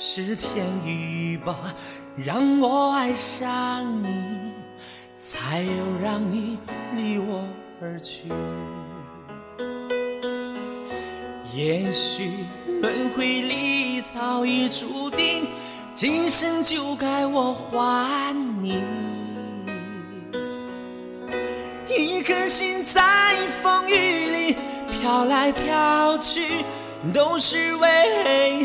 是天意吧，让我爱上你，才有让你离我而去。也许轮回里早已注定，今生就该我还你。一颗心在风雨里飘来飘去，都是为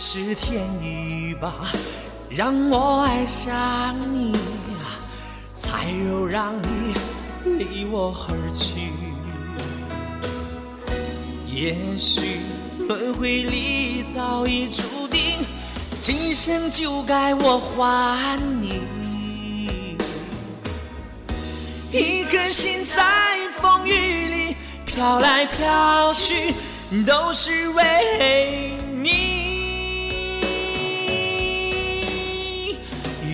是天意吧，让我爱上你，才有让你离我而去。也许轮回里早已注定，今生就该我还你。一颗心在风雨里飘来飘去，都是为你。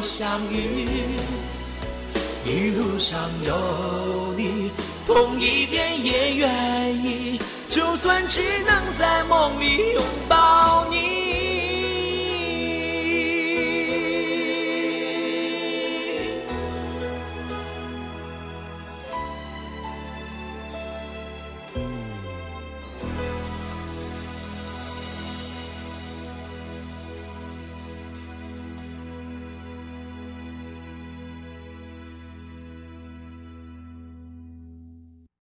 相遇一路上有你痛一点也愿意就算只能在梦里拥抱你。